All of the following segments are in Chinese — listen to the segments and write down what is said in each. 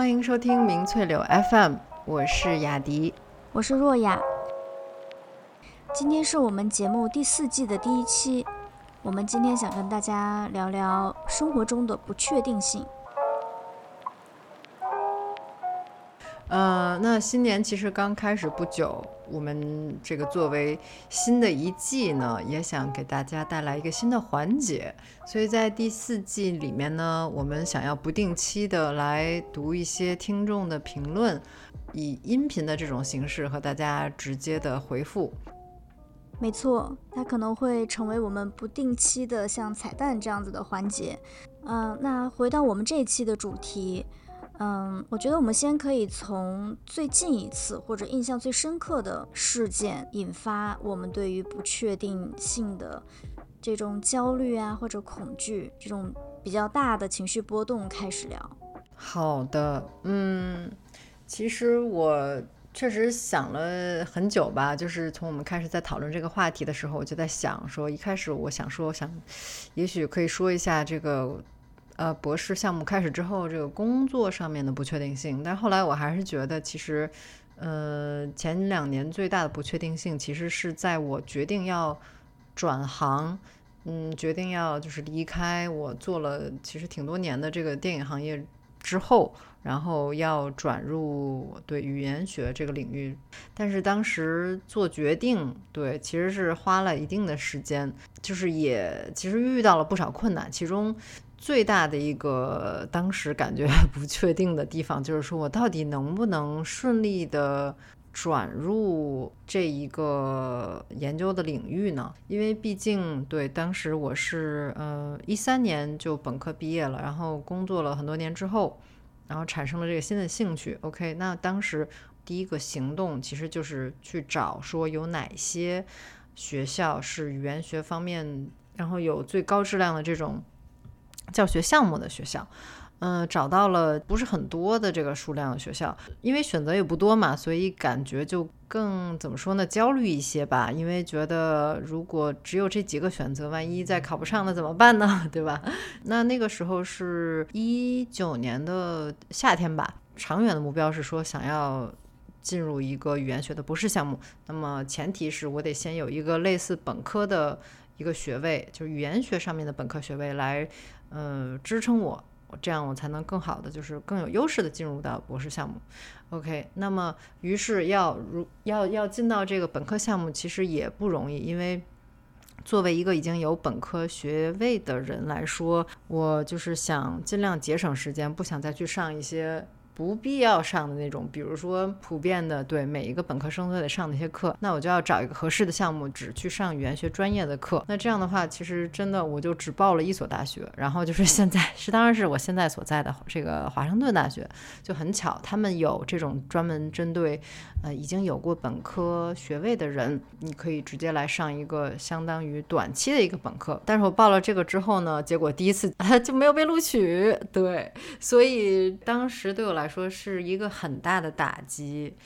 欢迎收听明翠柳 FM，我是雅迪，我是若雅。今天是我们节目第四季的第一期，我们今天想跟大家聊聊生活中的不确定性。呃，那新年其实刚开始不久，我们这个作为新的一季呢，也想给大家带来一个新的环节，所以在第四季里面呢，我们想要不定期的来读一些听众的评论，以音频的这种形式和大家直接的回复。没错，它可能会成为我们不定期的像彩蛋这样子的环节。嗯，那回到我们这一期的主题。嗯，我觉得我们先可以从最近一次或者印象最深刻的事件引发我们对于不确定性的这种焦虑啊，或者恐惧这种比较大的情绪波动开始聊。好的，嗯，其实我确实想了很久吧，就是从我们开始在讨论这个话题的时候，我就在想说，一开始我想说，想也许可以说一下这个。呃，博士项目开始之后，这个工作上面的不确定性，但后来我还是觉得，其实，呃，前两年最大的不确定性，其实是在我决定要转行，嗯，决定要就是离开我做了其实挺多年的这个电影行业之后，然后要转入对语言学这个领域，但是当时做决定，对，其实是花了一定的时间，就是也其实遇到了不少困难，其中。最大的一个当时感觉 不确定的地方，就是说我到底能不能顺利的转入这一个研究的领域呢？因为毕竟对当时我是呃一三年就本科毕业了，然后工作了很多年之后，然后产生了这个新的兴趣。OK，那当时第一个行动其实就是去找说有哪些学校是语言学方面，然后有最高质量的这种。教学项目的学校，嗯，找到了不是很多的这个数量的学校，因为选择也不多嘛，所以感觉就更怎么说呢，焦虑一些吧。因为觉得如果只有这几个选择，万一再考不上了怎么办呢？对吧？那那个时候是一九年的夏天吧，长远的目标是说想要进入一个语言学的博士项目，那么前提是我得先有一个类似本科的一个学位，就是语言学上面的本科学位来。呃，支撑我，这样我才能更好的，就是更有优势的进入到博士项目。OK，那么于是要如要要进到这个本科项目，其实也不容易，因为作为一个已经有本科学位的人来说，我就是想尽量节省时间，不想再去上一些。不必要上的那种，比如说普遍的，对每一个本科生都得上那些课，那我就要找一个合适的项目，只去上语言学专业的课。那这样的话，其实真的我就只报了一所大学，然后就是现在 是，当然是我现在所在的这个华盛顿大学，就很巧，他们有这种专门针对呃已经有过本科学位的人，你可以直接来上一个相当于短期的一个本科。但是我报了这个之后呢，结果第一次啊 就没有被录取，对，所以当时对我来。说是一个很大的打击，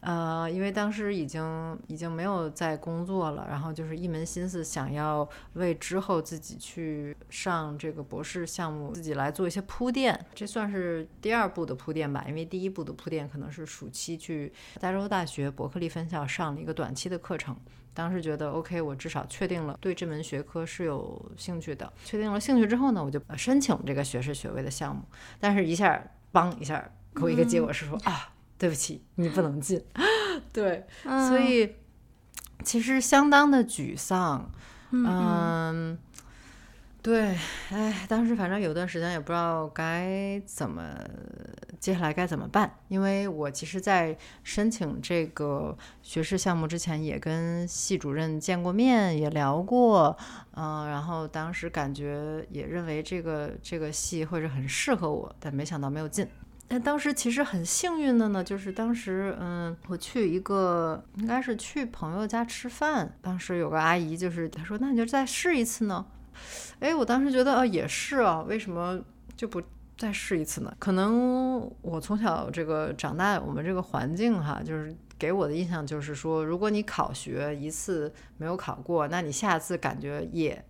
呃，因为当时已经已经没有在工作了，然后就是一门心思想要为之后自己去上这个博士项目，自己来做一些铺垫，这算是第二步的铺垫吧。因为第一步的铺垫可能是暑期去加州大学伯克利分校上了一个短期的课程，当时觉得 OK，我至少确定了对这门学科是有兴趣的。确定了兴趣之后呢，我就申请这个学士学位的项目，但是一下，嘣一下。给我一个结果是说啊，对不起，你不能进。对，所以其实相当的沮丧。嗯，对，哎，当时反正有段时间也不知道该怎么，接下来该怎么办。因为我其实，在申请这个学士项目之前，也跟系主任见过面，也聊过。嗯，然后当时感觉也认为这个这个系会是很适合我，但没想到没有进。但当时其实很幸运的呢，就是当时，嗯，我去一个应该是去朋友家吃饭，当时有个阿姨，就是她说，那你就再试一次呢？哎，我当时觉得，啊，也是啊，为什么就不再试一次呢？可能我从小这个长大，我们这个环境哈，就是给我的印象就是说，如果你考学一次没有考过，那你下次感觉也。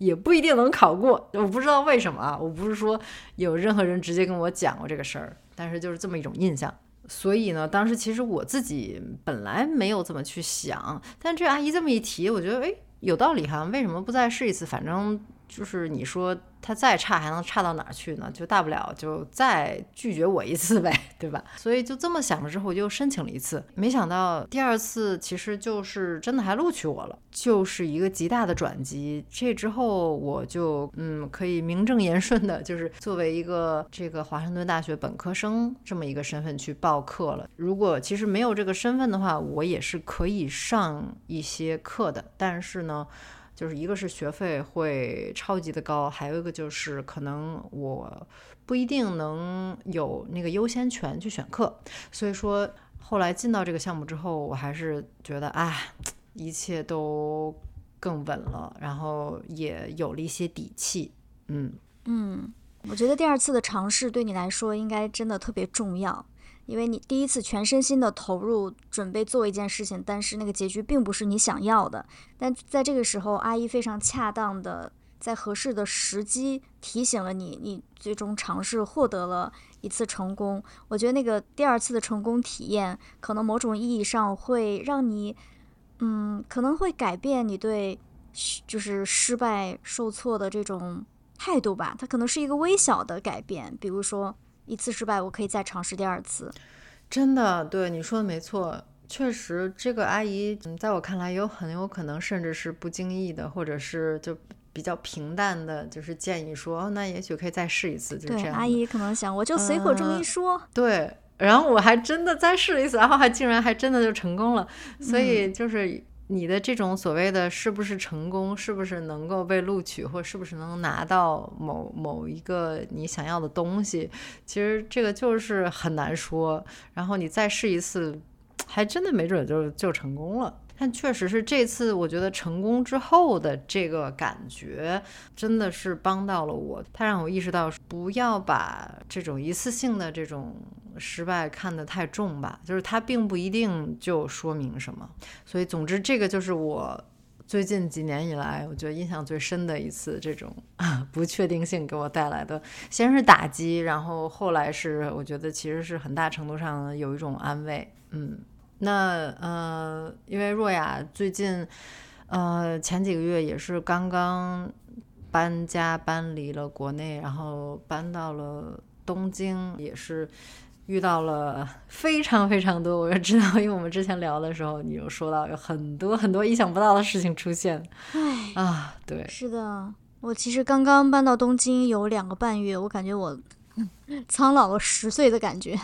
也不一定能考过。我不知道为什么啊，我不是说有任何人直接跟我讲过这个事儿，但是就是这么一种印象。所以呢，当时其实我自己本来没有怎么去想，但这阿姨这么一提，我觉得哎有道理哈，为什么不再试一次？反正就是你说。他再差还能差到哪儿去呢？就大不了就再拒绝我一次呗，对吧？所以就这么想了之后，我就申请了一次。没想到第二次其实就是真的还录取我了，就是一个极大的转机。这之后我就嗯可以名正言顺的，就是作为一个这个华盛顿大学本科生这么一个身份去报课了。如果其实没有这个身份的话，我也是可以上一些课的，但是呢。就是一个是学费会超级的高，还有一个就是可能我不一定能有那个优先权去选课，所以说后来进到这个项目之后，我还是觉得啊，一切都更稳了，然后也有了一些底气。嗯嗯，我觉得第二次的尝试对你来说应该真的特别重要。因为你第一次全身心的投入准备做一件事情，但是那个结局并不是你想要的。但在这个时候，阿姨非常恰当的在合适的时机提醒了你，你最终尝试获得了一次成功。我觉得那个第二次的成功体验，可能某种意义上会让你，嗯，可能会改变你对就是失败受挫的这种态度吧。它可能是一个微小的改变，比如说。一次失败，我可以再尝试第二次。真的，对你说的没错，确实，这个阿姨嗯在我看来有很有可能，甚至是不经意的，或者是就比较平淡的，就是建议说，那也许可以再试一次，就这样。阿姨可能想，我就随口这么一说。对，然后我还真的再试了一次，然后还竟然还真的就成功了，所以就是。你的这种所谓的是不是成功，是不是能够被录取，或是不是能拿到某某一个你想要的东西，其实这个就是很难说。然后你再试一次，还真的没准就就成功了。但确实是这次，我觉得成功之后的这个感觉，真的是帮到了我。它让我意识到，不要把这种一次性的这种失败看得太重吧。就是它并不一定就说明什么。所以，总之，这个就是我最近几年以来，我觉得印象最深的一次这种 不确定性给我带来的，先是打击，然后后来是我觉得其实是很大程度上有一种安慰。嗯。那呃，因为若雅最近，呃，前几个月也是刚刚搬家搬离了国内，然后搬到了东京，也是遇到了非常非常多。我也知道，因为我们之前聊的时候，你有说到有很多很多意想不到的事情出现。唉啊，对，是的，我其实刚刚搬到东京有两个半月，我感觉我 苍老了十岁的感觉。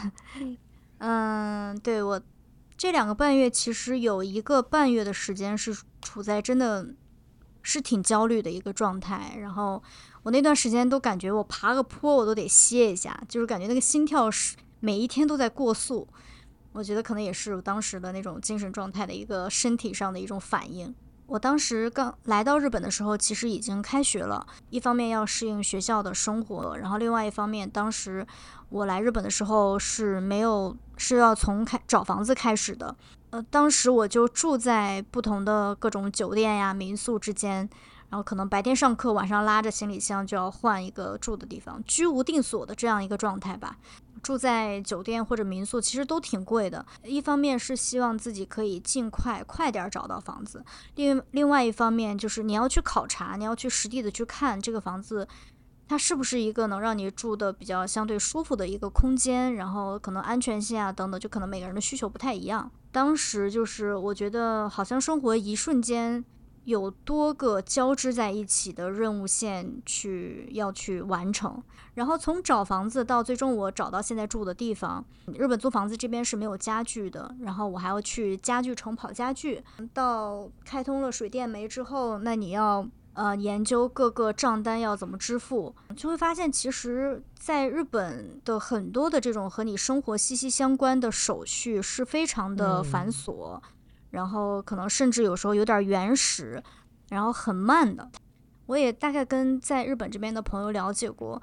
嗯，对我。这两个半月，其实有一个半月的时间是处在真的是挺焦虑的一个状态。然后我那段时间都感觉我爬个坡我都得歇一下，就是感觉那个心跳是每一天都在过速。我觉得可能也是我当时的那种精神状态的一个身体上的一种反应。我当时刚来到日本的时候，其实已经开学了，一方面要适应学校的生活，然后另外一方面，当时我来日本的时候是没有是要从开找房子开始的，呃，当时我就住在不同的各种酒店呀、民宿之间，然后可能白天上课，晚上拉着行李箱就要换一个住的地方，居无定所的这样一个状态吧。住在酒店或者民宿其实都挺贵的，一方面是希望自己可以尽快快点找到房子，另另外一方面就是你要去考察，你要去实地的去看这个房子，它是不是一个能让你住的比较相对舒服的一个空间，然后可能安全性啊等等，就可能每个人的需求不太一样。当时就是我觉得好像生活一瞬间。有多个交织在一起的任务线去要去完成，然后从找房子到最终我找到现在住的地方。日本租房子这边是没有家具的，然后我还要去家具城跑家具。到开通了水电煤之后，那你要呃研究各个账单要怎么支付，就会发现其实在日本的很多的这种和你生活息息相关的手续是非常的繁琐。然后可能甚至有时候有点原始，然后很慢的。我也大概跟在日本这边的朋友了解过，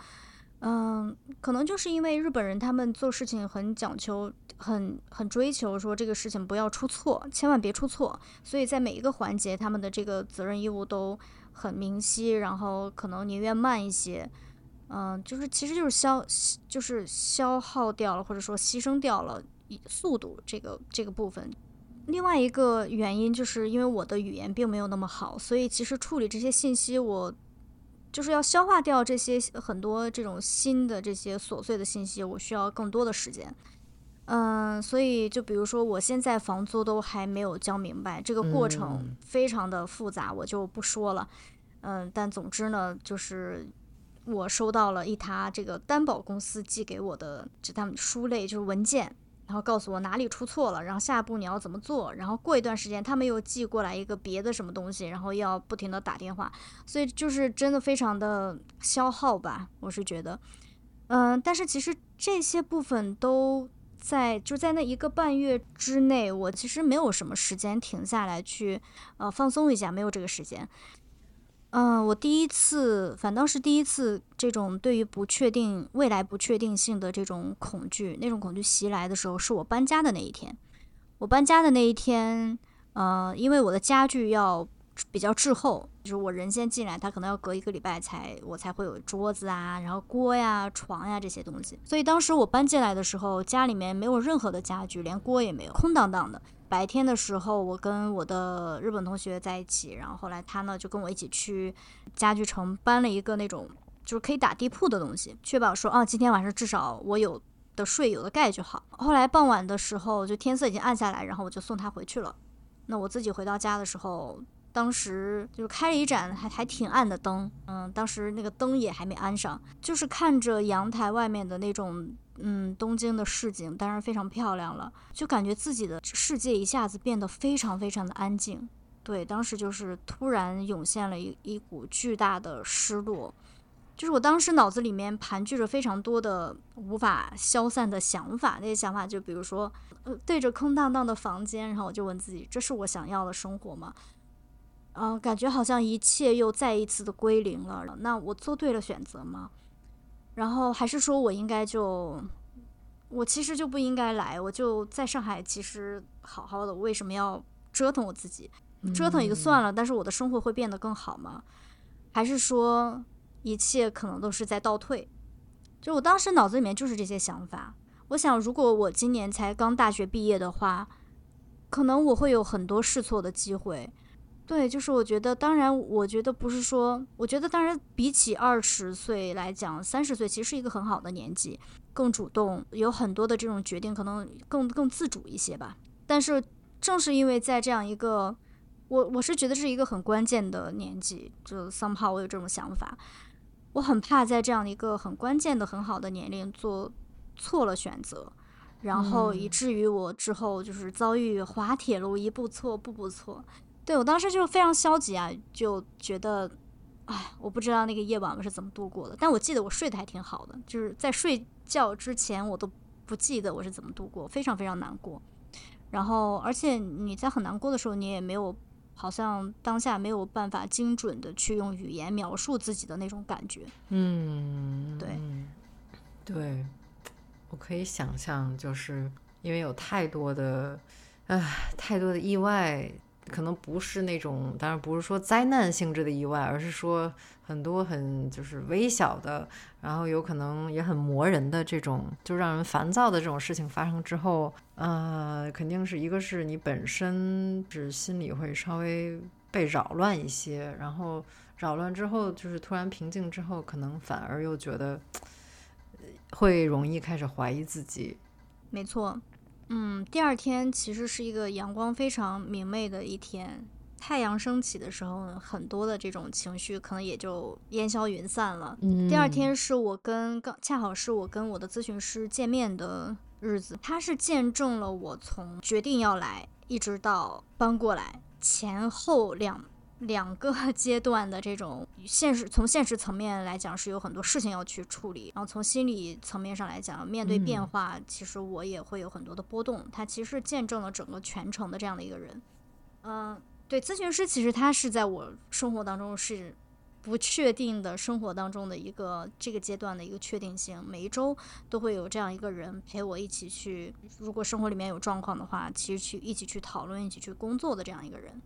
嗯，可能就是因为日本人他们做事情很讲究，很很追求说这个事情不要出错，千万别出错，所以在每一个环节他们的这个责任义务都很明晰，然后可能宁愿慢一些，嗯，就是其实就是消就是消耗掉了或者说牺牲掉了速度这个这个部分。另外一个原因就是因为我的语言并没有那么好，所以其实处理这些信息我。就是要消化掉这些很多这种新的这些琐碎的信息，我需要更多的时间。嗯，所以就比如说我现在房租都还没有交明白，这个过程非常的复杂，我就不说了。嗯，但总之呢，就是我收到了一沓这个担保公司寄给我的这他们书类，就是文件。然后告诉我哪里出错了，然后下一步你要怎么做。然后过一段时间，他们又寄过来一个别的什么东西，然后要不停的打电话，所以就是真的非常的消耗吧，我是觉得，嗯，但是其实这些部分都在就在那一个半月之内，我其实没有什么时间停下来去呃放松一下，没有这个时间。嗯，我第一次，反倒是第一次，这种对于不确定未来不确定性的这种恐惧，那种恐惧袭来的时候，是我搬家的那一天。我搬家的那一天，呃，因为我的家具要比较滞后，就是我人先进来，他可能要隔一个礼拜才我才会有桌子啊，然后锅呀、床呀这些东西。所以当时我搬进来的时候，家里面没有任何的家具，连锅也没有，空荡荡的。白天的时候，我跟我的日本同学在一起，然后后来他呢就跟我一起去家具城搬了一个那种就是可以打地铺的东西，确保说啊今天晚上至少我有的睡有的盖就好。后来傍晚的时候，就天色已经暗下来，然后我就送他回去了。那我自己回到家的时候，当时就是开了一盏还还挺暗的灯，嗯，当时那个灯也还没安上，就是看着阳台外面的那种。嗯，东京的市景当然非常漂亮了，就感觉自己的世界一下子变得非常非常的安静。对，当时就是突然涌现了一一股巨大的失落，就是我当时脑子里面盘踞着非常多的无法消散的想法。那些想法就比如说，呃，对着空荡荡的房间，然后我就问自己：这是我想要的生活吗？嗯，感觉好像一切又再一次的归零了。那我做对了选择吗？然后还是说我应该就，我其实就不应该来，我就在上海，其实好好的，为什么要折腾我自己？折腾也就算了，但是我的生活会变得更好吗？还是说一切可能都是在倒退？就我当时脑子里面就是这些想法。我想，如果我今年才刚大学毕业的话，可能我会有很多试错的机会。对，就是我觉得，当然，我觉得不是说，我觉得当然，比起二十岁来讲，三十岁其实是一个很好的年纪，更主动，有很多的这种决定，可能更更自主一些吧。但是正是因为在这样一个，我我是觉得是一个很关键的年纪，就 somehow 我有这种想法，我很怕在这样一个很关键的很好的年龄做错了选择，然后以至于我之后就是遭遇滑铁卢，一步错步步错。对我当时就非常消极啊，就觉得，哎，我不知道那个夜晚我是怎么度过的。但我记得我睡得还挺好的，就是在睡觉之前我都不记得我是怎么度过，非常非常难过。然后，而且你在很难过的时候，你也没有，好像当下没有办法精准的去用语言描述自己的那种感觉。嗯，对，对，我可以想象，就是因为有太多的，唉，太多的意外。可能不是那种，当然不是说灾难性质的意外，而是说很多很就是微小的，然后有可能也很磨人的这种，就让人烦躁的这种事情发生之后，呃，肯定是一个是你本身是心里会稍微被扰乱一些，然后扰乱之后就是突然平静之后，可能反而又觉得 会容易开始怀疑自己。没错。嗯，第二天其实是一个阳光非常明媚的一天，太阳升起的时候，很多的这种情绪可能也就烟消云散了。嗯，第二天是我跟刚恰好是我跟我的咨询师见面的日子，他是见证了我从决定要来一直到搬过来前后两。两个 阶段的这种现实，从现实层面来讲是有很多事情要去处理，然后从心理层面上来讲，面对变化，其实我也会有很多的波动。他其实见证了整个全程的这样的一个人。嗯，对，咨询师其实他是在我生活当中是不确定的生活当中的一个这个阶段的一个确定性。每一周都会有这样一个人陪我一起去，如果生活里面有状况的话，其实去一起去讨论、一起去工作的这样一个人。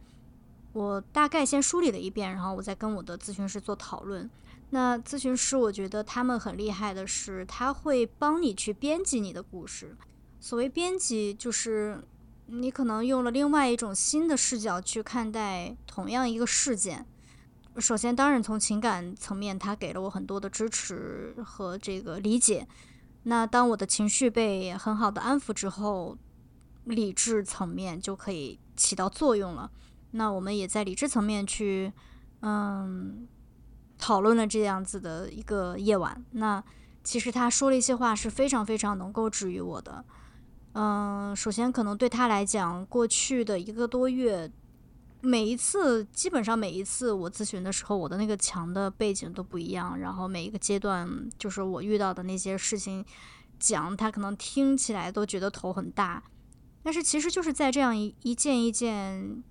我大概先梳理了一遍，然后我再跟我的咨询师做讨论。那咨询师，我觉得他们很厉害的是，他会帮你去编辑你的故事。所谓编辑，就是你可能用了另外一种新的视角去看待同样一个事件。首先，当然从情感层面，他给了我很多的支持和这个理解。那当我的情绪被很好的安抚之后，理智层面就可以起到作用了。那我们也在理智层面去，嗯，讨论了这样子的一个夜晚。那其实他说了一些话是非常非常能够治愈我的。嗯，首先可能对他来讲，过去的一个多月，每一次基本上每一次我咨询的时候，我的那个墙的背景都不一样，然后每一个阶段就是我遇到的那些事情，讲他可能听起来都觉得头很大，但是其实就是在这样一一件一件，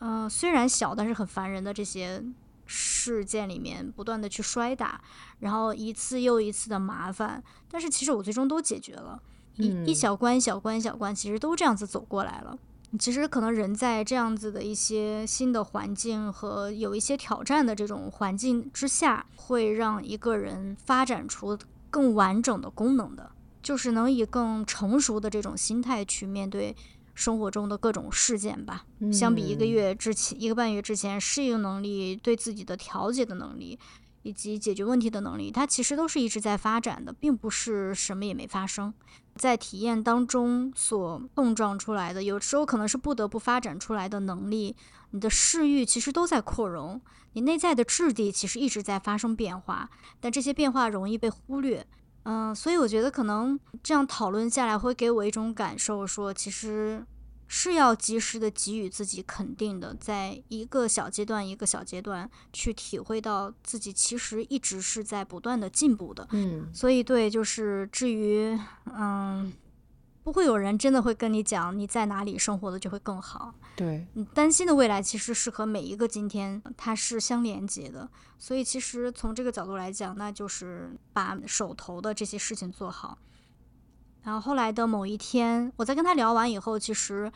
嗯，虽然小但是很烦人的这些事件里面，不断的去摔打，然后一次又一次的麻烦，但是其实我最终都解决了。一一小关一小关一小关，其实都这样子走过来了。其实可能人在这样子的一些新的环境和有一些挑战的这种环境之下，会让一个人发展出更完整的功能的，就是能以更成熟的这种心态去面对生活中的各种事件吧。相比一个月之前、一个半月之前，适应能力、对自己的调节的能力以及解决问题的能力，它其实都是一直在发展的，并不是什么也没发生。在体验当中所碰撞出来的，有时候可能是不得不发展出来的能力。你的视域其实都在扩容，你内在的质地其实一直在发生变化，但这些变化容易被忽略。嗯，所以我觉得可能这样讨论下来，会给我一种感受，说其实。是要及时的给予自己肯定的，在一个小阶段一个小阶段去体会到自己其实一直是在不断的进步的。嗯，所以对，就是至于嗯，不会有人真的会跟你讲你在哪里生活的就会更好。对，你担心的未来其实是和每一个今天它是相连接的。所以其实从这个角度来讲，那就是把手头的这些事情做好。然后后来的某一天，我在跟他聊完以后，其实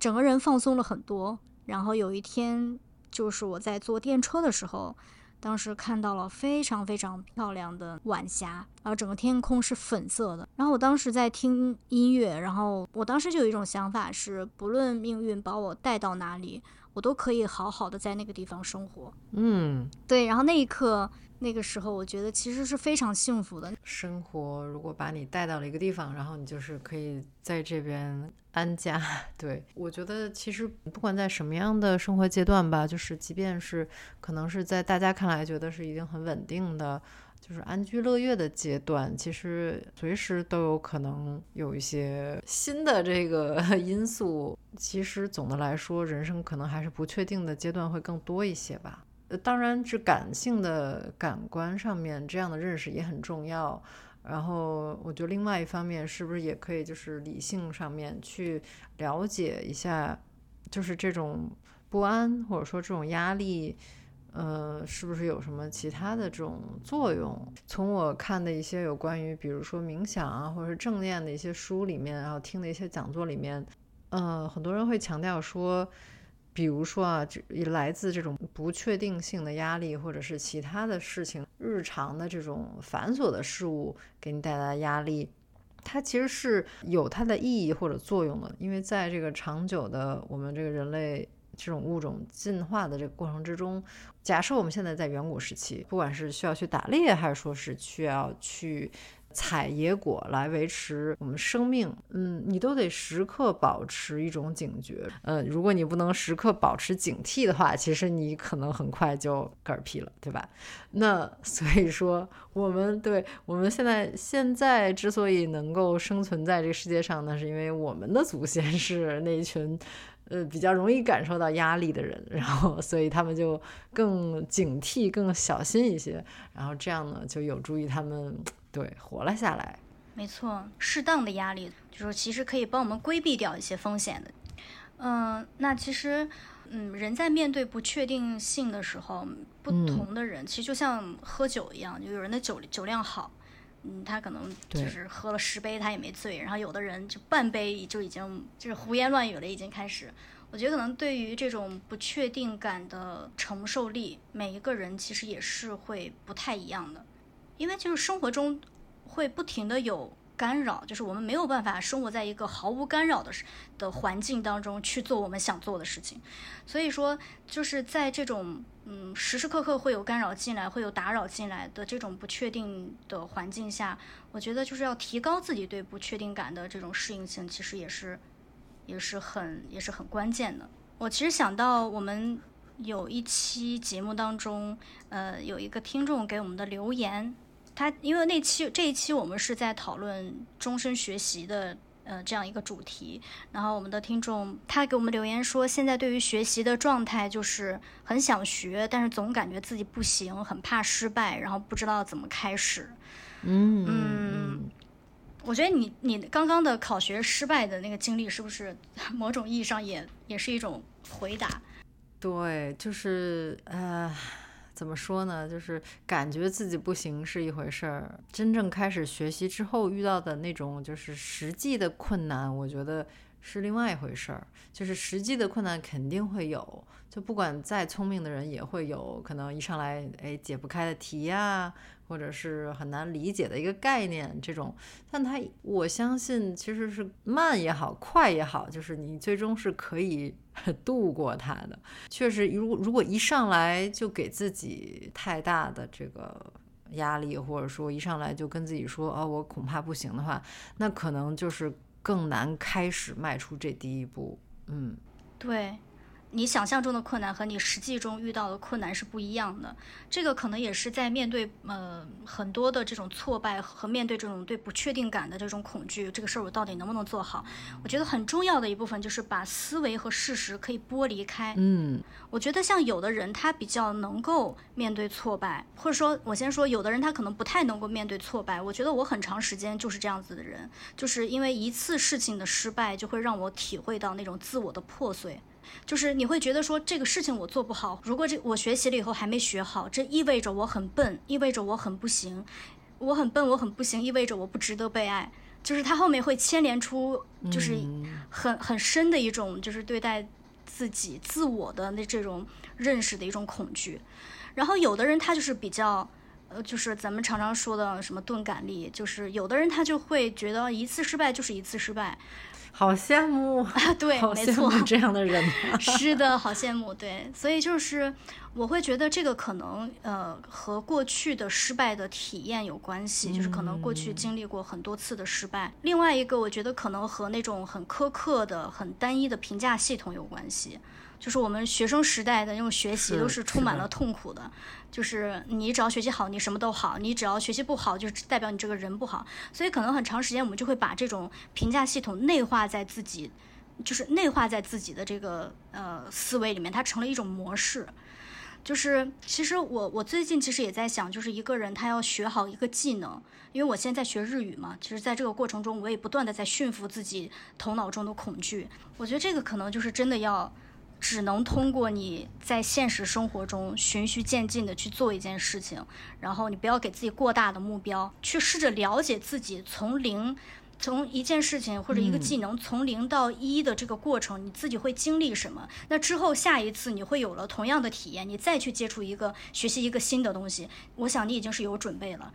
整个人放松了很多。然后有一天，就是我在坐电车的时候，当时看到了非常非常漂亮的晚霞，然后整个天空是粉色的。然后我当时在听音乐，然后我当时就有一种想法是，不论命运把我带到哪里，我都可以好好的在那个地方生活。嗯，对。然后那一刻。那个时候，我觉得其实是非常幸福的。生活如果把你带到了一个地方，然后你就是可以在这边安家。对我觉得，其实不管在什么样的生活阶段吧，就是即便是可能是在大家看来觉得是已经很稳定的，就是安居乐业的阶段，其实随时都有可能有一些新的这个 因素。其实总的来说，人生可能还是不确定的阶段会更多一些吧。当然，是感性的感官上面这样的认识也很重要。然后，我觉得另外一方面，是不是也可以就是理性上面去了解一下，就是这种不安或者说这种压力，呃，是不是有什么其他的这种作用？从我看的一些有关于，比如说冥想啊，或者是正念的一些书里面，然后听的一些讲座里面，呃，很多人会强调说。比如说啊，这来自这种不确定性的压力，或者是其他的事情，日常的这种繁琐的事物给你带来的压力，它其实是有它的意义或者作用的。因为在这个长久的我们这个人类这种物种进化的这个过程之中，假设我们现在在远古时期，不管是需要去打猎，还是说是需要去。采野果来维持我们生命，嗯，你都得时刻保持一种警觉，呃，如果你不能时刻保持警惕的话，其实你可能很快就嗝屁了，对吧？那所以说，我们对我们现在现在之所以能够生存在这个世界上，呢是因为我们的祖先是那一群，呃，比较容易感受到压力的人，然后所以他们就更警惕、更小心一些，然后这样呢，就有助于他们。对，活了下来。没错，适当的压力就是其实可以帮我们规避掉一些风险的。嗯，那其实嗯，人在面对不确定性的时候，不同的人其实就像喝酒一样，就有人的酒酒量好，嗯，他可能就是喝了十杯他也没醉，然后有的人就半杯就已经就是胡言乱语了，已经开始。我觉得可能对于这种不确定感的承受力，每一个人其实也是会不太一样的，因为就是生活中会不停的有。干扰就是我们没有办法生活在一个毫无干扰的的环境当中去做我们想做的事情，所以说就是在这种嗯时时刻刻会有干扰进来、会有打扰进来的这种不确定的环境下，我觉得就是要提高自己对不确定感的这种适应性，其实也是也是很也是很关键的。我其实想到我们有一期节目当中，呃，有一个听众给我们的留言。他因为那期这一期我们是在讨论终身学习的呃这样一个主题，然后我们的听众他给我们留言说，现在对于学习的状态就是很想学，但是总感觉自己不行，很怕失败，然后不知道怎么开始。嗯嗯，我觉得你你刚刚的考学失败的那个经历，是不是某种意义上也也是一种回答？对，就是呃。怎么说呢？就是感觉自己不行是一回事儿，真正开始学习之后遇到的那种就是实际的困难，我觉得是另外一回事儿。就是实际的困难肯定会有，就不管再聪明的人也会有可能一上来哎解不开的题呀。或者是很难理解的一个概念，这种，但它我相信其实是慢也好，快也好，就是你最终是可以 度过它的。确实，如果如果一上来就给自己太大的这个压力，或者说一上来就跟自己说哦，我恐怕不行的话，那可能就是更难开始迈出这第一步。嗯，对。你想象中的困难和你实际中遇到的困难是不一样的，这个可能也是在面对呃很多的这种挫败和面对这种对不确定感的这种恐惧，这个事儿我到底能不能做好？我觉得很重要的一部分就是把思维和事实可以剥离开。嗯，我觉得像有的人他比较能够面对挫败，或者说我先说有的人他可能不太能够面对挫败。我觉得我很长时间就是这样子的人，就是因为一次事情的失败就会让我体会到那种自我的破碎。就是你会觉得说这个事情我做不好，如果这我学习了以后还没学好，这意味着我很笨，意味着我很不行，我很笨，我很不行，意味着我不值得被爱。就是他后面会牵连出，就是很很深的一种，就是对待自己自我的那这种认识的一种恐惧。然后有的人他就是比较，呃，就是咱们常常说的什么钝感力，就是有的人他就会觉得一次失败就是一次失败。好羡慕啊！对，没错，这样的人 是的，好羡慕。对，所以就是我会觉得这个可能呃和过去的失败的体验有关系，就是可能过去经历过很多次的失败。另外一个，我觉得可能和那种很苛刻的、很单一的评价系统有关系。就是我们学生时代的那种学习都是充满了痛苦的，就是你只要学习好，你什么都好；你只要学习不好，就代表你这个人不好。所以可能很长时间我们就会把这种评价系统内化在自己，就是内化在自己的这个呃思维里面，它成了一种模式。就是其实我我最近其实也在想，就是一个人他要学好一个技能，因为我现在在学日语嘛，其实在这个过程中我也不断的在驯服自己头脑中的恐惧。我觉得这个可能就是真的要。只能通过你在现实生活中循序渐进的去做一件事情，然后你不要给自己过大的目标，去试着了解自己从零，从一件事情或者一个技能从零到一的这个过程，你自己会经历什么？那之后下一次你会有了同样的体验，你再去接触一个学习一个新的东西，我想你已经是有准备了。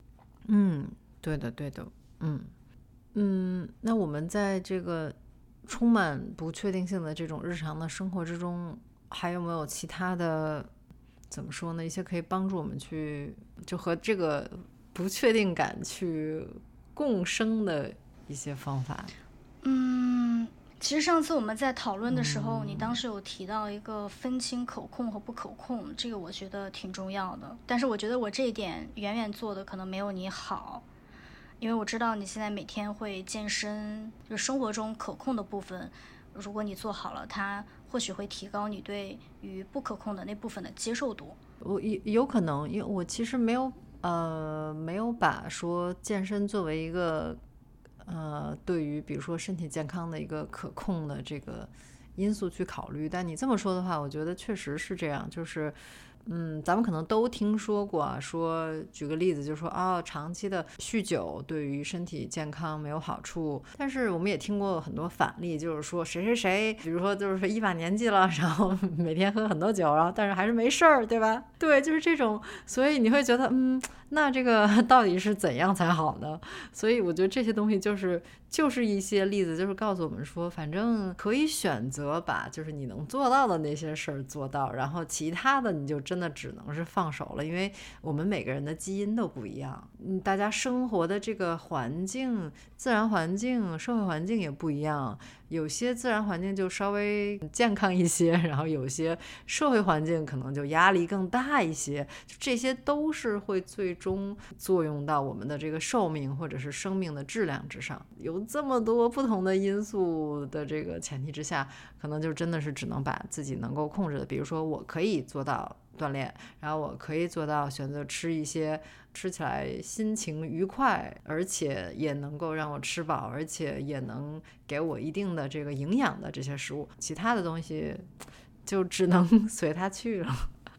嗯，对的，对的，嗯嗯，那我们在这个。充满不确定性的这种日常的生活之中，还有没有其他的怎么说呢？一些可以帮助我们去就和这个不确定感去共生的一些方法？嗯，其实上次我们在讨论的时候，你当时有提到一个分清可控和不可控，这个我觉得挺重要的。但是我觉得我这一点远远做的可能没有你好。因为我知道你现在每天会健身，就是生活中可控的部分，如果你做好了，它或许会提高你对于不可控的那部分的接受度。我有有可能，因为我其实没有呃没有把说健身作为一个呃对于比如说身体健康的一个可控的这个因素去考虑。但你这么说的话，我觉得确实是这样，就是。嗯，咱们可能都听说过，说举个例子，就是说哦，长期的酗酒对于身体健康没有好处。但是我们也听过很多反例，就是说谁谁谁，比如说就是说一把年纪了，然后 每天喝很多酒，然后但是还是没事儿，对吧？对，就是这种。所以你会觉得，嗯，那这个 到底是怎样才好呢？所以我觉得这些东西就是。就是一些例子，就是告诉我们说，反正可以选择把就是你能做到的那些事儿做到，然后其他的你就真的只能是放手了，因为我们每个人的基因都不一样，嗯，大家生活的这个环境、自然环境、社会环境也不一样。有些自然环境就稍微健康一些，然后有些社会环境可能就压力更大一些，这些都是会最终作用到我们的这个寿命或者是生命的质量之上。有这么多不同的因素的这个前提之下，可能就真的是只能把自己能够控制的，比如说我可以做到。锻炼，然后我可以做到选择吃一些吃起来心情愉快，而且也能够让我吃饱，而且也能给我一定的这个营养的这些食物。其他的东西就只能 随他去了。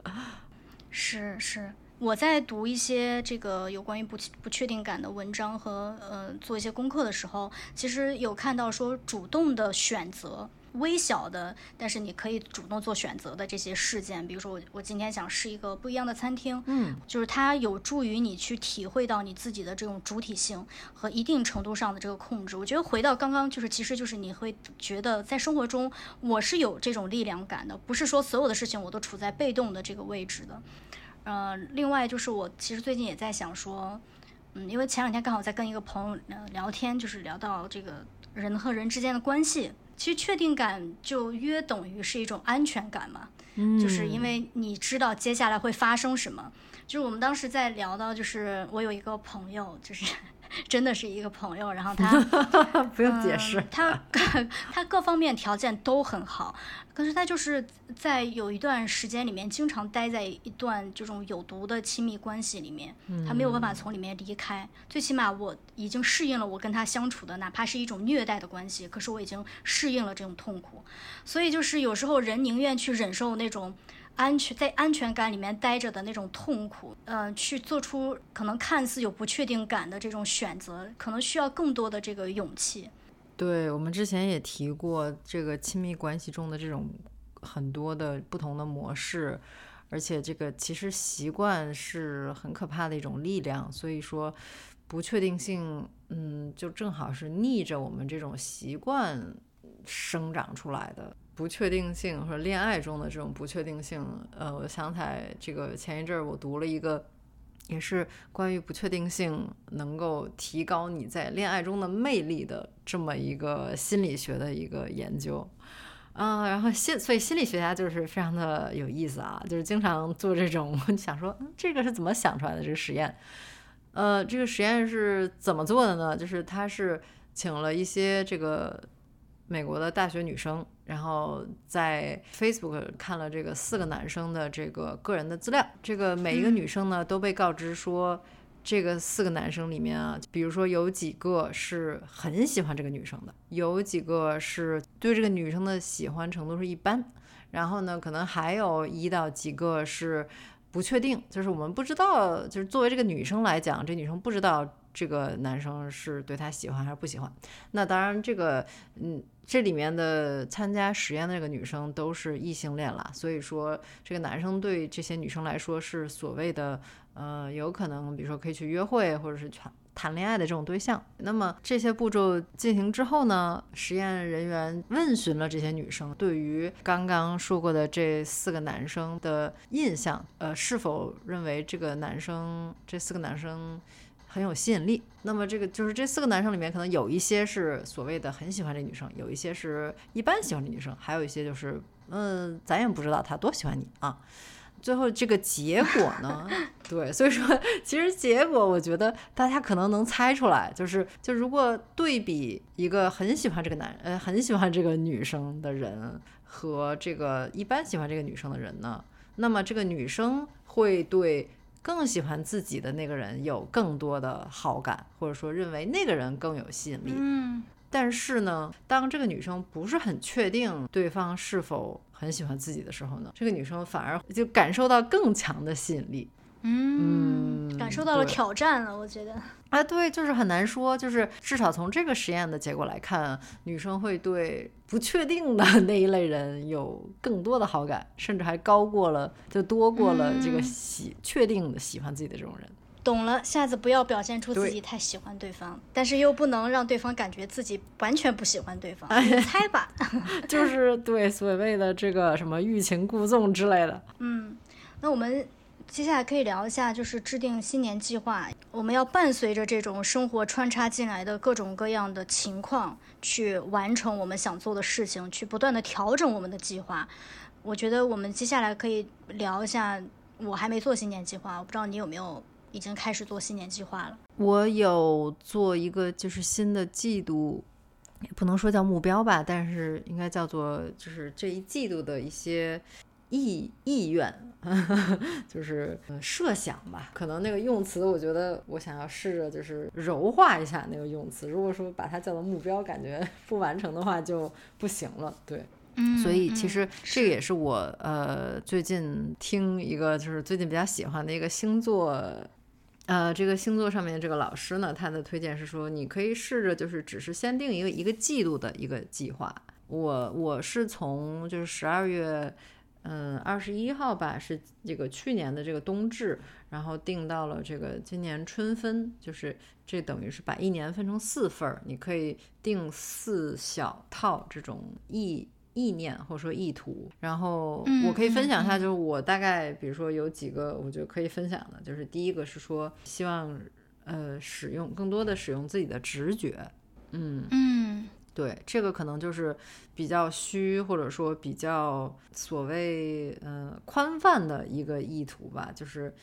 是是，我在读一些这个有关于不不确定感的文章和呃做一些功课的时候，其实有看到说主动的选择。微小的，但是你可以主动做选择的这些事件，比如说我我今天想试一个不一样的餐厅，嗯，就是它有助于你去体会到你自己的这种主体性和一定程度上的这个控制。我觉得回到刚刚，就是其实就是你会觉得在生活中我是有这种力量感的，不是说所有的事情我都处在被动的这个位置的。呃，另外就是我其实最近也在想说，嗯，因为前两天刚好在跟一个朋友聊天，就是聊到这个人和人之间的关系。其实确定感就约等于是一种安全感嘛，就是因为你知道接下来会发生什么。就是我们当时在聊到，就是我有一个朋友，就是。真的是一个朋友，然后他 不用解释，他他各方面条件都很好，可是他就是在有一段时间里面，经常待在一段这种有毒的亲密关系里面，他没有办法从里面离开。最起码我已经适应了我跟他相处的，哪怕是一种虐待的关系，可是我已经适应了这种痛苦。所以就是有时候人宁愿去忍受那种。安全在安全感里面待着的那种痛苦，嗯，去做出可能看似有不确定感的这种选择，可能需要更多的这个勇气。对我们之前也提过，这个亲密关系中的这种很多的不同的模式，而且这个其实习惯是很可怕的一种力量。所以说，不确定性，嗯，就正好是逆着我们这种习惯生长出来的。不确定性或者恋爱中的这种不确定性，呃，我想起来，这个前一阵儿我读了一个，也是关于不确定性能够提高你在恋爱中的魅力的这么一个心理学的一个研究，啊，然后心，所以心理学家就是非常的有意思啊，就是经常做这种 想说，嗯，这个是怎么想出来的这个实验？呃，这个实验是怎么做的呢？就是他是请了一些这个。美国的大学女生，然后在 Facebook 看了这个四个男生的这个个人的资料。这个每一个女生呢，都被告知说，这个四个男生里面啊，比如说有几个是很喜欢这个女生的，有几个是对这个女生的喜欢程度是一般，然后呢，可能还有一到几个是不确定，就是我们不知道，就是作为这个女生来讲，这女生不知道这个男生是对她喜欢还是不喜欢。那当然，这个嗯。这里面的参加实验的这个女生都是异性恋啦，所以说这个男生对这些女生来说是所谓的呃有可能，比如说可以去约会或者是谈谈恋爱的这种对象。那么这些步骤进行之后呢，实验人员问询了这些女生对于刚刚说过的这四个男生的印象，呃，是否认为这个男生这四个男生。很有吸引力。那么这个就是这四个男生里面，可能有一些是所谓的很喜欢这女生，有一些是一般喜欢这女生，还有一些就是，嗯，咱也不知道他多喜欢你啊。最后这个结果呢，对，所以说其实结果我觉得大家可能能猜出来，就是就如果对比一个很喜欢这个男，呃，很喜欢这个女生的人和这个一般喜欢这个女生的人呢，那么这个女生会对。更喜欢自己的那个人有更多的好感，或者说认为那个人更有吸引力。嗯，但是呢，当这个女生不是很确定对方是否很喜欢自己的时候呢，这个女生反而就感受到更强的吸引力。嗯，感受到了挑战了，我觉得。啊，对，就是很难说，就是至少从这个实验的结果来看，女生会对不确定的 那一类人有更多的好感，甚至还高过了，就多过了这个嗯喜、确定的喜欢自己的这种人。懂了，下次不要表现出自己太喜欢对方，但是又不能让对方感觉自己完全不喜欢对方。哎你猜吧，就是对所谓的这个什么欲擒故纵之类的。嗯，那我们接下来可以聊一下，就是制定新年计划。我们要伴随着这种生活穿插进来的各种各样的情况，去完成我们想做的事情，去不断的调整我们的计划。我觉得我们接下来可以聊一下，我还没做新年计划，我不知道你有没有已经开始做新年计划了。我有做一个就是新的季度，也不能说叫目标吧，但是应该叫做就是这一季度的一些意意愿，就是呃设想吧。可能那个用词，我觉得我想要试着就是柔化一下那个用词。如果说把它叫做目标，感觉 不完成的话就不行了。对。嗯所以其嗯实这个也是我呃最近听一个就是最近比较喜欢的一个星座，呃这个星座上面的这个老师呢，他的推荐是说你可以试着就是只是先定一个一个季度的一个计划。我我是从就是十二月。嗯，二十一号吧，是这个去年的这个冬至，然后定到了这个今年春分，就是这等于是把一年分成四份儿，你可以定四小套这种意意念或者说意图，然后我可以分享一下，就。是我大概比如说有几个我觉得可以分享的，就是第一个是说希望呃使用更多的使用自己的直觉，嗯，嗯对，这个可能就是比较虚，或者说比较所谓呃宽泛的一个意图吧，就是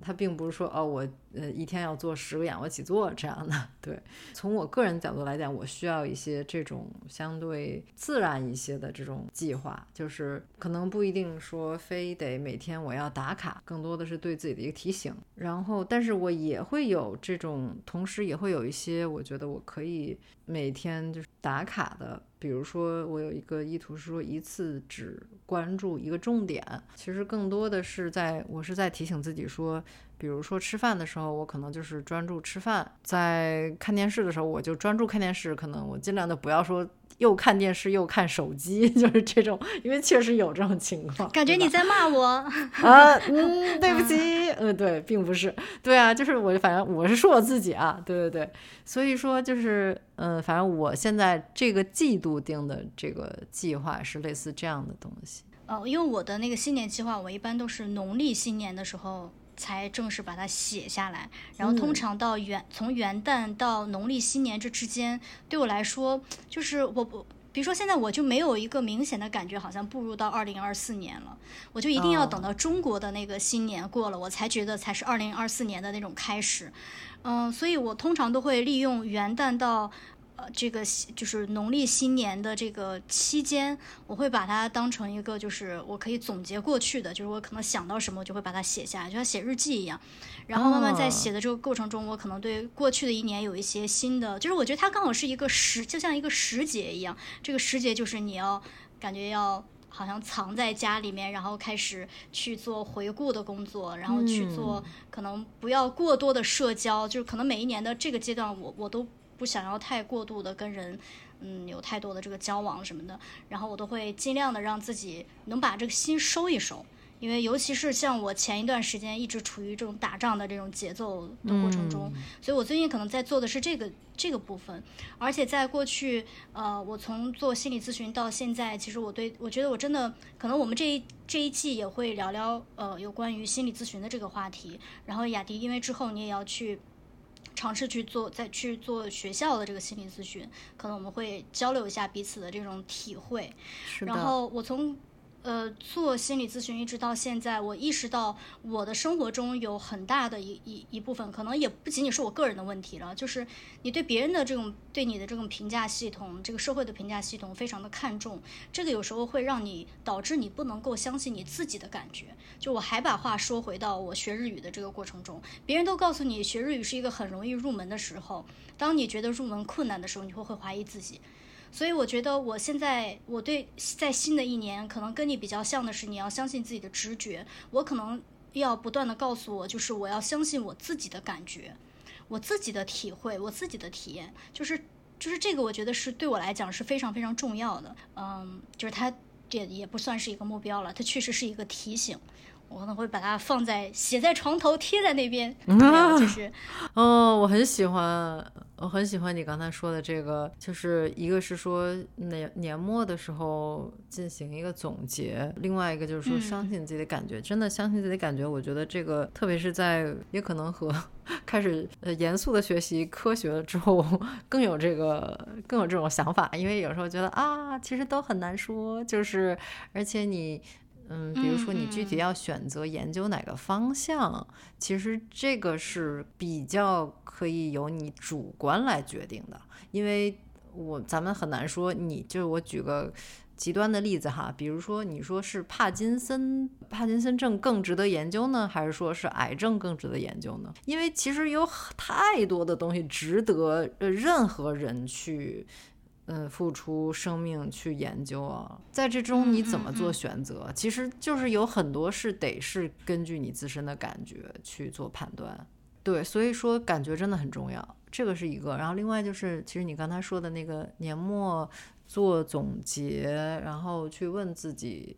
它并不是说哦，我呃一天要做十个仰卧起坐这样的。对，从我个人角度来讲，我需要一些这种相对自然一些的这种计划，就是可能不一定说非得每天我要打卡，更多的是对自己的一个提醒。然后，但是我也会有这种，同时也会有一些我觉得我可以每天就是打卡的，比如说我有一个意图是说一次只关注一个重点，其实更多的是在我是在提醒自己说，比如说吃饭的时候，我可能就是专注吃饭；在看电视的时候，我就专注看电视。可能我尽量的不要说又看电视又看手机，就是这种，因为确实有这种情况。感觉你在骂我。啊，嗯，对不 起，呃，对，并不是，对啊，就是我，反正我是说我自己啊，对对对，所以说就是，嗯，反正我现在这个季度定的这个计划是类似这样的东西。呃，因为我的那个新年计划，我一般都是农历新年的时候才正式把它写下来，然后通嗯常到元、从元旦到农历新年这之间，对我来说，就是我不。比如说，现在我就没有一个明显的感觉，好像步入到二零二四年了。我就一定要等哦到中国的那个新年过了，我才觉得才是二零二四年的那种开始。嗯、所以我通常都会利用元旦到呃这个就是农历新年的这个期间，我会把它当成一个就是我可以总结过去的，就是我可能想到什么，我就会把它写下来，就像写日记一样。然后慢慢在哦写的这个过程中，我可能对过去的一年有一些新的，就是我觉得它刚好是一个时，就像一个时节一样。这个时节就是你要感觉要好像藏在家里面，然后开始去做回顾的工作，然后去做可能不要过多的社交，就是可能每一年的这个阶段我，我都不想要太过度的跟人。嗯，有太多的这个交往什么的，然后我都会尽量的让自己能把这个心收一收，因为尤其是像我前一段时间一直处于这种打仗的这种节奏的过程中，所以我最近可能在做的是这个这个部分，而且在过去，呃，我从做心理咨询到现在，其实我对我觉得我真的可能我们这一这一季也会聊聊呃有关于心理咨询的这个话题，然后雅迪，因为之后你也要去。尝试去做，再去做学校的这个心理咨询，可能我们会交流一下彼此的这种体会。然后我从呃，做心理咨询一直到现在，我意识到我的生活中有很大的一一一部分，可能也不仅仅是我个人的问题了，就是你对别人的这种对你的这种评价系统，这个社会的评价系统非常的看重，这个有时候会让你导致你不能够相信你自己的感觉。就我还把话说回到我学日语的这个过程中，别人都告诉你学日语是一个很容易入门的时候，当你觉得入门困难的时候，你会会怀疑自己。所以我觉得我现在我对在新的一年可能跟你比较像的是，你要相信自己的直觉。我可能要不断的告诉我，就是我要相信我自己的感觉，我自己的体会，我自己的体验，就是就是这个，我觉得是对我来讲是非常非常重要的。嗯，就是它也也不算是一个目标了，它确实是一个提醒。我可能会把它放在写在床头，贴在那边，就是，哦，我很喜欢，我很喜欢你刚才说的这个，就是一个是说年年末的时候进行一个总结，另外一个就是说相信自己的感觉，真的相信自己的感觉，我觉得这个特别是在也可能和 开始呃严肃的学习科学了之后，更有这个更有这种想法，因为有时候觉得啊，其实都很难说，就是而且你。嗯，比如说你具体要选择研究哪个方向，其实这个是比较可以由你主观来决定的，因为我咱们很难说，你就是我举个极端的例子哈，比如说你说是帕金森，帕金森症更值得研究呢，还是说是癌症更值得研究呢？因为其实有太多的东西值得呃任何人去。嗯，付出生命去研究啊，在这中你怎么做选择？其实就是有很多是得是根据你自身的感觉去做判断。对，所以说感觉真的很重要，这个是一个。然后另外就是，其实你刚才说的那个年末做总结，然后去问自己，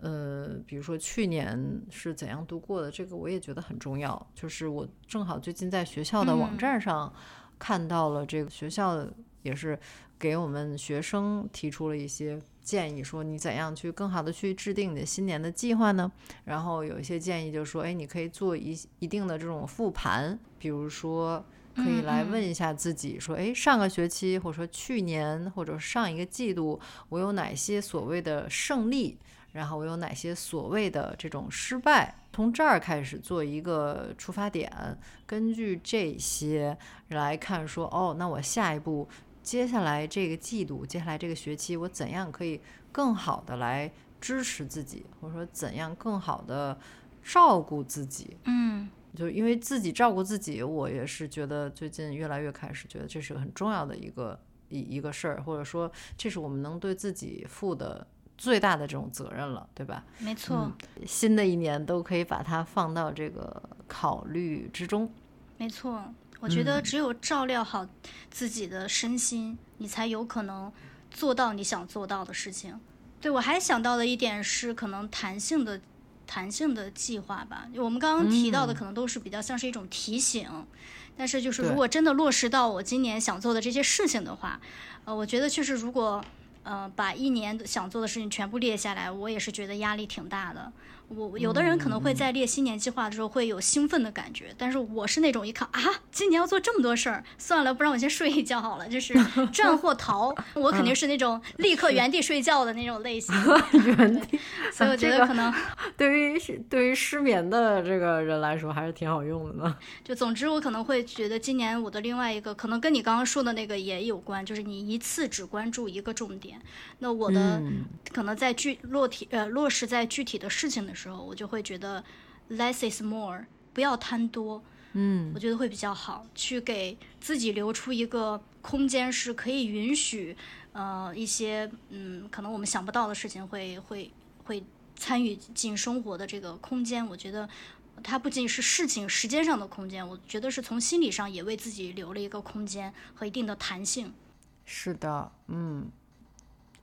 呃，比如说去年是怎样度过的，这个我也觉得很重要。就是我正好最近在学校的网站上看到了这个学校也是。给我们学生提出了一些建议，说你怎样去更好的去制定你的新年的计划呢？然后有一些建议就是说，哎，你可以做一一定的这种复盘，比如说可以来问一下自己，说，哎，上个学期或者说去年或者上一个季度，我有哪些所谓的胜利，然后我有哪些所谓的这种失败，从这儿开始做一个出发点，根据这些来看，说，哦，那我下一步。接下来这个季度，接下来这个学期，我怎样可以更好的来支持自己，或者说怎样更好的照顾自己？嗯，就因为自己照顾自己，我也是觉得最近越来越开始觉得这是个很重要的一个一一个事儿，或者说这是我们能对自己负的最大的这种责任了，对吧？没错，新的一年都可以把它放到这个考虑之中。没错。我觉得只有照料好自己的身心，你才有可能做到你想做到的事情。对我还想到的一点是，可能弹性的、弹性的计划吧。我们刚刚提到的可能都是比较像是一种提醒，但是就是如果真的落实到我今年想做的这些事情的话，呃，我觉得确实如果呃把一年想做的事情全部列下来，我也是觉得压力挺大的。我有的人可能会在列新年计划的时候会有兴奋的感觉，但是我是那种一看啊，今年要做这么多事儿，算了，不然我先睡一觉好了，就是 战或逃，我肯定是那种立刻原地睡觉的那种类型。原地，所以我 觉得可能对于对于失眠的这个人来说还是挺好用的呢。就总之我可能会觉得今年我的另外一个可能跟你刚刚说的那个也有关，就是你一次只关注一个重点。那我的可能在具落体呃落实在具体的事情的。时候，我就会觉得 less is more，不要贪多，嗯，我觉得会比较好，去给自己留出一个空间，是可以允许，呃，一些嗯，可能我们想不到的事情会会会参与进生活的这个空间。我觉得它不仅是事情时间上的空间，我觉得是从心理上也为自己留了一个空间和一定的弹性。是的，嗯，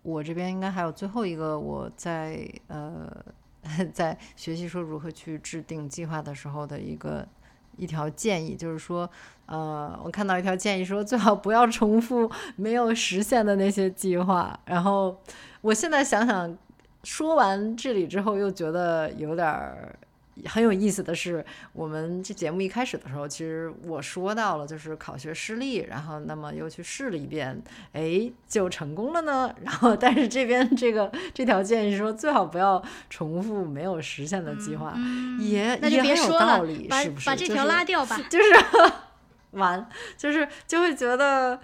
我这边应该还有最后一个，我在呃。在学习说如何去制定计划的时候的一个一条建议，就是说，呃，我看到一条建议说，最好不要重复没有实现的那些计划。然后，我现在想想，说完这里之后，又觉得有点儿很有意思的是，我们这节目一开始的时候，其实我说到了，就是考学失利，然后那么又去试了一遍，哎，就成功了呢。然后，但是这边这个这条建议说，最好不要重复没有实现的计划，也那就别说了，把把这条拉掉吧。就是完，就是就会觉得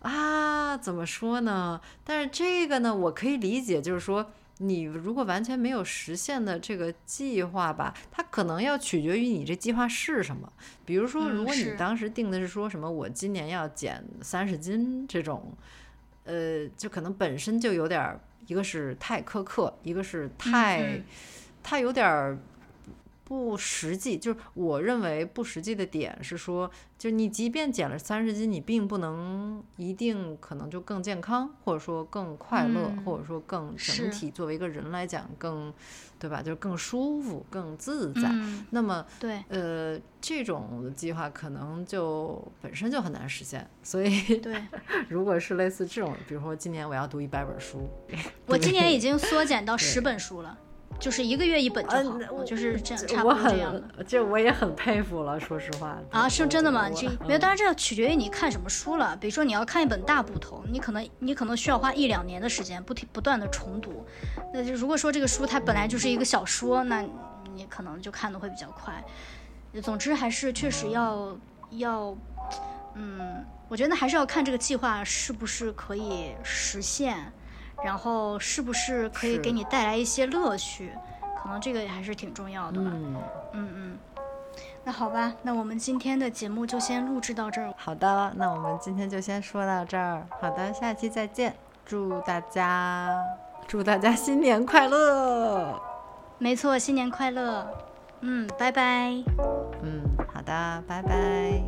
啊，怎么说呢？但是这个呢，我可以理解，就是说。你如果完全没有实现的这个计划吧，它可能要取决于你这计划是什么。比如说，如果你当时定的是说什么我今年要减三十斤这种，呃，就可能本身就有点儿一个是太苛刻，一个是太，太有点。不实际，就是我认为不实际的点是说，就你即便减了三十斤，你并不能一定可能就更健康，或者说更快乐，或者说更整体作为一个人来讲更，对吧？就是更舒服、更自在。那么，对，呃，这种计划可能就本身就很难实现。所以，对，如果是类似这种，比如说今年我要读一百本书，我今年已经 缩减到十本书了。就是一个月一本就好，我就是这样，差不多这样的。这我也很佩服了，说实话。啊，是真的吗？这没有，当然这要取决于你看什么书了。比如说你要看一本大部头，你可能你可能需要花一两年的时间，不停不断的重读。那就如果说这个书它本来就是一个小说，那你可能就看的会比较快。总之还是确实要要，嗯，我觉得还是要看这个计划是不是可以实现。然后是不是可以给你带来一些乐趣？可能这个还是挺重要的吧。嗯嗯嗯。那好吧，那我们今天的节目就先录制到这儿。好的，那我们今天就先说到这儿。好的，下期再见。祝大家祝大家新年快乐。没错，新年快乐。嗯，拜拜。嗯，好的，拜拜。